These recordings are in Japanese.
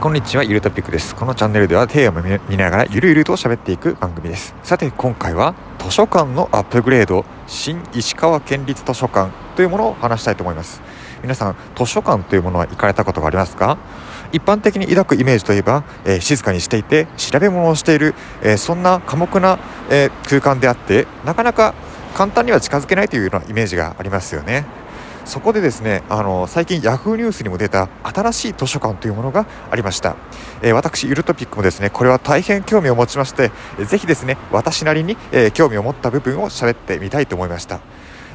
こんにちはゆるトピックです。このチャンネルではテーマを見ながらゆるゆると喋っていく番組です。さて今回は図書館のアップグレード新石川県立図書館というものを話したいと思います。皆さん図書館というものは行かれたことがありますか？一般的に抱くイメージといえば、えー、静かにしていて調べ物をしている、えー、そんな寡黙な、えー、空間であってなかなか簡単には近づけないというようなイメージがありますよね。そこでですねあの最近 Yahoo! ニュースにも出た新しい図書館というものがありました、えー、私ゆるトピックもですねこれは大変興味を持ちまして、ぜひですね私なりに、えー、興味を持った部分を喋ってみたいと思いました。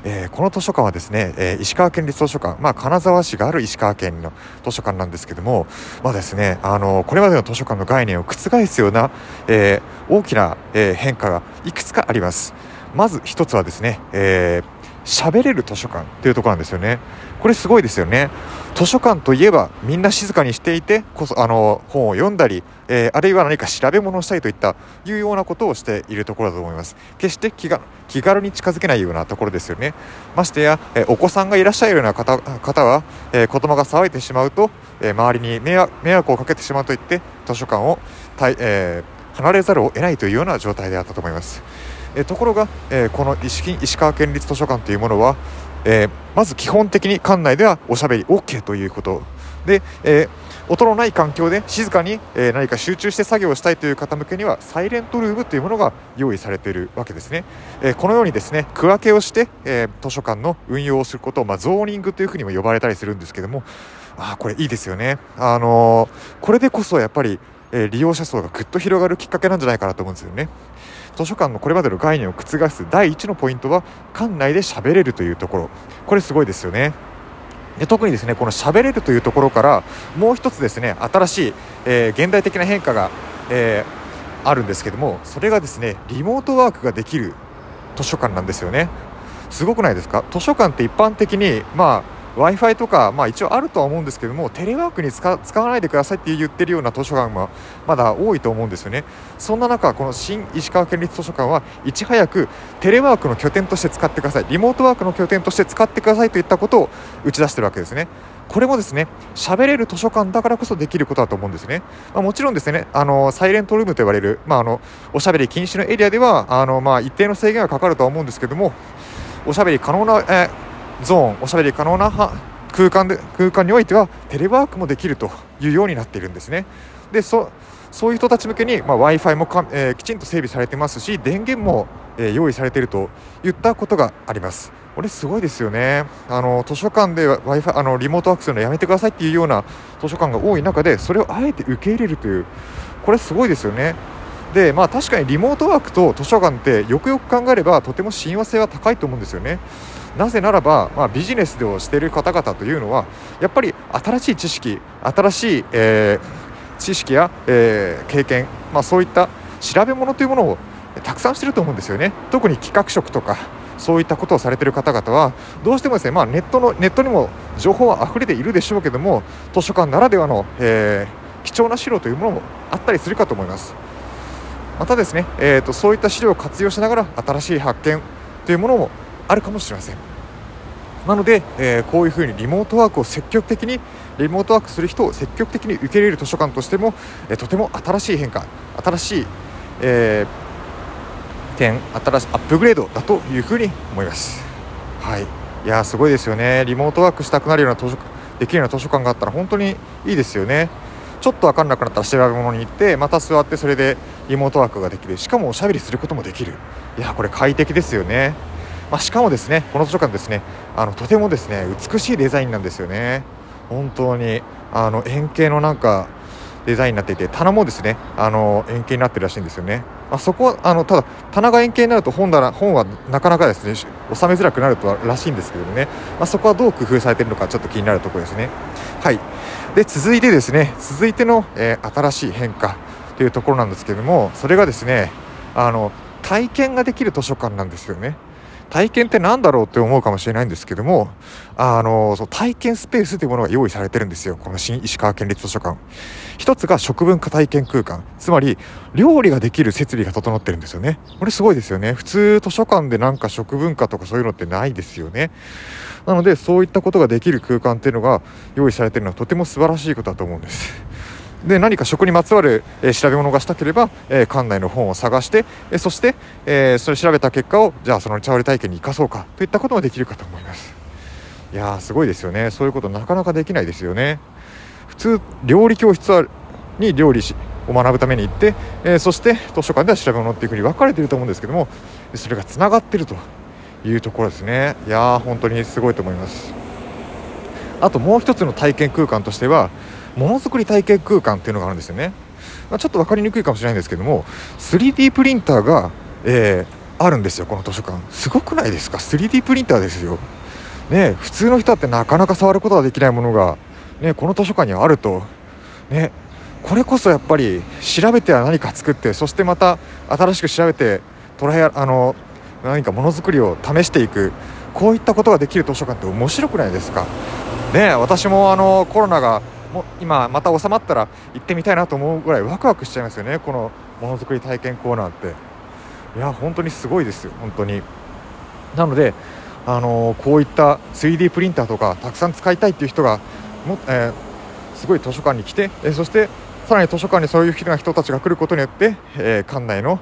えー、この図書館はですね、えー、石川県立図書館、まあ、金沢市がある石川県の図書館なんですけども、まあですね、あのこれまでの図書館の概念を覆すような、えー、大きな、え変化がいくつかあります。まず一つはですね、えー、喋れる図書館っていうところなんですよね。これすごいですよね。図書館といえばみんな静かにしていてこそあの本を読んだり、えー、あるいは何か調べ物をしたりといったいうようなことをしているところだと思います。決して気が気軽に近づけないようなところですよね。ましてや、えー、お子さんがいらっしゃるような方方は、えー、子供が騒いでしまうと、え周りに迷惑をかけてしまうといって図書館をえ離れざるを得ないというような状態であったと思います。えところが、えこの石石川県立図書館というものは、えまず基本的に館内ではおしゃべり OK ということ。で、え音のない環境で静かに、え何か集中して作業をしたいという方向けにはサイレントルームというものが用意されているわけですね、えこのようにですね区分けをして、え図書館の運用をすることを、まあ、ゾーニングというふうにも呼ばれたりするんですけどもあこれいいですよね、あのこれでこそやっぱり、え利用者層がぐっと広がるきっかけなんじゃないかなと思うんですよね。図書館のこれまでの概念を覆す第一のポイントは館内で喋れるというところ。これすごいですよね。で特にですねこの喋れるというところからもう一つですね新しい、えー、現代的な変化が、えー、あるんですけどもそれがですねリモートワークができる図書館なんですよね。すごくないですか？図書館って一般的にまあ w i f i とか、まあ、一応あるとは思うんですけどもテレワークに使わないでくださいって言ってるような図書館はまだ多いと思うんですよね。そんな中この新石川県立図書館はいち早くテレワークの拠点として使ってください。リモートワークの拠点として使ってくださいといったことを打ち出してるわけですね。これもですね喋れる図書館だからこそできることだと思うんですね、まあ、もちろんですねあのサイレントルームと呼ばれる、まあ、あのおしゃべり禁止のエリアではあの、まあ、一定の制限がかかるとは思うんですけどもおしゃべり可能な、えーゾーンおしゃべり可能な空間で空間においてはテレワークもできるというようになっているんですね。でそそういう人たち向けに、まあ、w i f i もか、えー、きちんと整備されてますし電源も、えー、用意されているといったことがあります。これすごいですよねあの図書館で w i f i あのリモートワークするのやめてくださいっていうような図書館が多い中でそれをあえて受け入れるというこれすごいですよね。でまあ確かにリモートワークと図書館ってよくよく考えればとても親和性は高いと思うんですよね。なぜならば、まあ、ビジネスをしている方々というのはやっぱり新しい知識新しい、えー、知識や、えー、経験、まあ、そういった調べ物というものをたくさんしてると思うんですよね特に企画職とかそういったことをされている方々はどうしてもですね、まあ、ネットのネットにも情報は溢れているでしょうけども図書館ならではの、えー、貴重な資料というものもあったりするかと思いますまたですね、えーとそういった資料を活用しながら新しい発見というものもあるかもしれません。なので、えー、こういうふうにリモートワークを積極的にリモートワークする人を積極的に受け入れる図書館としても、えー、とても新しい変化新しい、えー、点新しいアップグレードだというふうに思います。はい。いやすごいですよね。リモートワークしたくなるような図書できるような図書館があったら本当にいいですよね。ちょっと分かんなくなったら調べ物に行ってまた座ってそれでリモートワークができる。しかもおしゃべりすることもできる。いやこれ快適ですよね。まあ、しかもですねこの図書館ですねあのとてもですね美しいデザインなんですよね。本当にあの円形のなんかデザインになっていて棚もですねあの円形になってるらしいんですよね、まあ、そこはあのただ棚が円形になると本棚本はなかなかですね収めづらくなるとらしいんですけどもね、まあ、そこはどう工夫されているのかちょっと気になるところですね。はい。で続いてですね続いての、えー、新しい変化。というところなんですけどもそれがですねあの体験ができる図書館なんですよね。体験って何だろうって思うかもしれないんですけどもあのそ体験スペースというものが用意されてるんですよ。この新石川県立図書館。一つが食文化体験空間。つまり料理ができる設備が整ってるんですよね。これすごいですよね。普通図書館でなんか食文化とかそういうのってないですよね。なのでそういったことができる空間っていうのが用意されてるのはとても素晴らしいことだと思うんです。で何か食にまつわる、えー、調べ物がしたければ、えー、館内の本を探して、えー、そして、えそれ調べた結果をじゃあその茶割り体験に生かそうかといったこともできるかと思います。いやーすごいですよね。そういうことなかなかできないですよね。普通料理教室に料理しを学ぶために行って、えそして図書館では調べ物っていうふうに分かれてると思うんですけどもそれがつながってるというところですね。いやー本当にすごいと思います。あともう一つの体験空間としてはものづくり体験空間っていうのがあるんですよね、まあ、ちょっと分かりにくいかもしれないんですけども 3D プリンターが、えー、あるんですよこの図書館。すごくないですか？3D プリンターですよ。ね普通の人だってなかなか触ることができないものが、ね、この図書館にはあると。ねこれこそやっぱり調べては何か作ってそしてまた新しく調べて捉えあの何かものづくりを試していくこういったことができる図書館って面白くないですか？ね私もあのコロナがも今また収まったら行ってみたいなと思うぐらいワクワクしちゃいますよねこのものづくり体験コーナーって。いや本当にすごいですよ本当に。なのであのこういった 3D プリンターとかたくさん使いたいっていう人がも、えー、すごい図書館に来て、えー、そしてさらに図書館にそういう人たちが来ることによって、えー、館内の、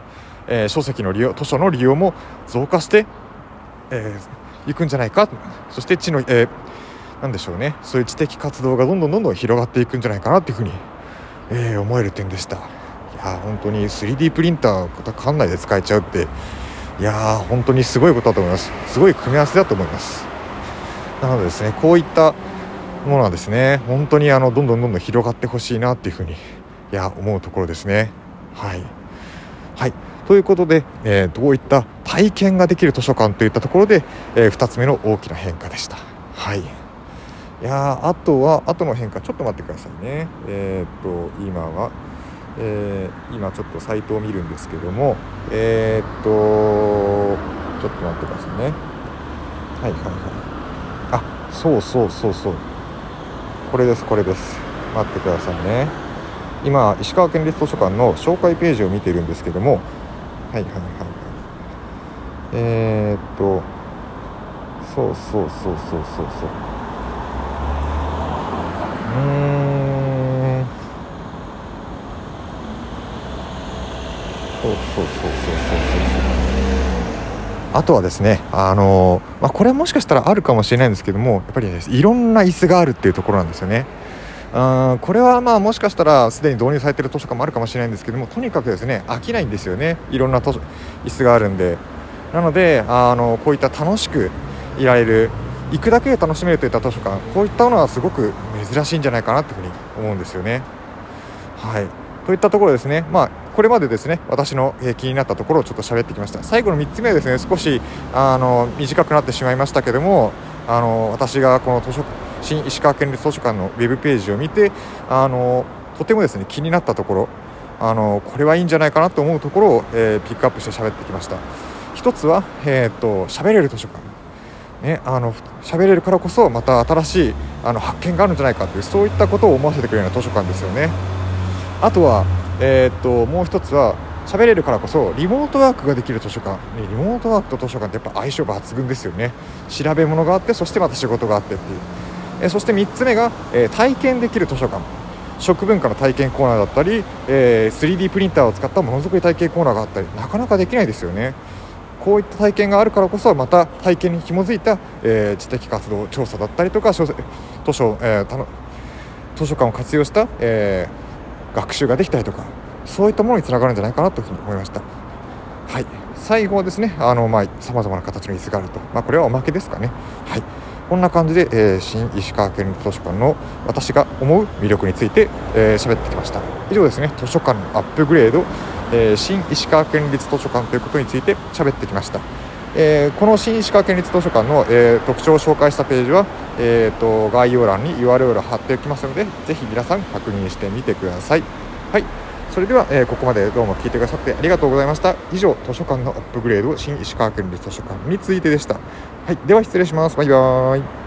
え書籍の利用図書の利用も増加して、えー、くんじゃないか。そして地の、えー、なんでしょうね。そういう知的活動がどんどんどんどん広がっていくんじゃないかなっていうふうに、えー、思える点でした。いや本当に 3D プリンター館内で使えちゃうっていや本当にすごいことだと思います。すごい組み合わせだと思います。なのでですねこういったものはですね本当にあのどんどんどんどん広がってほしいなっていうふうにいや思うところですね。はい。はい。ということで、えー、どういった体験ができる図書館といったところで、えー、2つ目の大きな変化でした。はい。いやあとは後の変化ちょっと待ってくださいね。えー、っと今は、えー、今ちょっとサイトを見るんですけどもえー、っとちょっと待ってくださいね。はいはいはい。あそうそうそうそう。これですこれです。待ってくださいね。今石川県立図書館の紹介ページを見てるんですけどもはいはいはい。えー、っとそうそうそうそうそうそう。うそうそうそうそうそうそうあとはですねあのまあ、これもしかしたらあるかもしれないんですけどもやっぱり、ね、いろんな椅子があるっていうところなんですよね。あこれはまあもしかしたらすでに導入されている図書館もあるかもしれないんですけどもとにかくですね飽きないんですよね。いろんな図書椅子があるんで。なのであのこういった楽しくいられる行くだけで楽しめるといった図書館こういったものはすごく珍しいんじゃないかなというふうに思うんですよね。はい。といったところですね、まあ、これまでですね私の、え気になったところをちょっと喋ってきました。最後の3つ目はですね少しあの短くなってしまいましたけどもあの私がこの図書新石川県立図書館のウェブページを見てあのとてもですね気になったところあのこれはいいんじゃないかなと思うところを、えー、ピックアップして喋ってきました。一つは、えーと、と喋れる図書館。ね、あの喋れるからこそまた新しいあの発見があるんじゃないかというそういったことを思わせてくれるような図書館ですよね。あとは、えー、っともう一つは喋れるからこそリモートワークができる図書館、ね、リモートワークと図書館ってやっぱ相性抜群ですよね。調べ物があってそしてまた仕事があってっていう、えー、そして3つ目が、えー、体験できる図書館。食文化の体験コーナーだったり、え、3D プリンターを使ったものづくり体験コーナーがあったりなかなかできないですよね。こういった体験があるからこそまた体験に紐づいた、えー、知的活動調査だったりとか図書,、えー、図書館を活用した、えー、学習ができたりとかそういったものにつながるんじゃないかなというふうに思いました。はい。最後はですねあのまあ様々な形の椅子があると、まあ、これはおまけですかね。はい。こんな感じで、えー、新石川県立図書館の私が思う魅力について喋、えー、ってきました。以上ですね。図書館のアップグレード。えー、新石川県立図書館ということについて喋ってきました、えー、この新石川県立図書館の、えー、特徴を紹介したページは、えーと、概要欄に URL を貼っておきますのでぜひ皆さん確認してみてください。はい。それでは、えー、ここまでどうも聞いてくださってありがとうございました。以上図書館のアップグレード新石川県立図書館についてでした。はい。では失礼します。バイバーイ。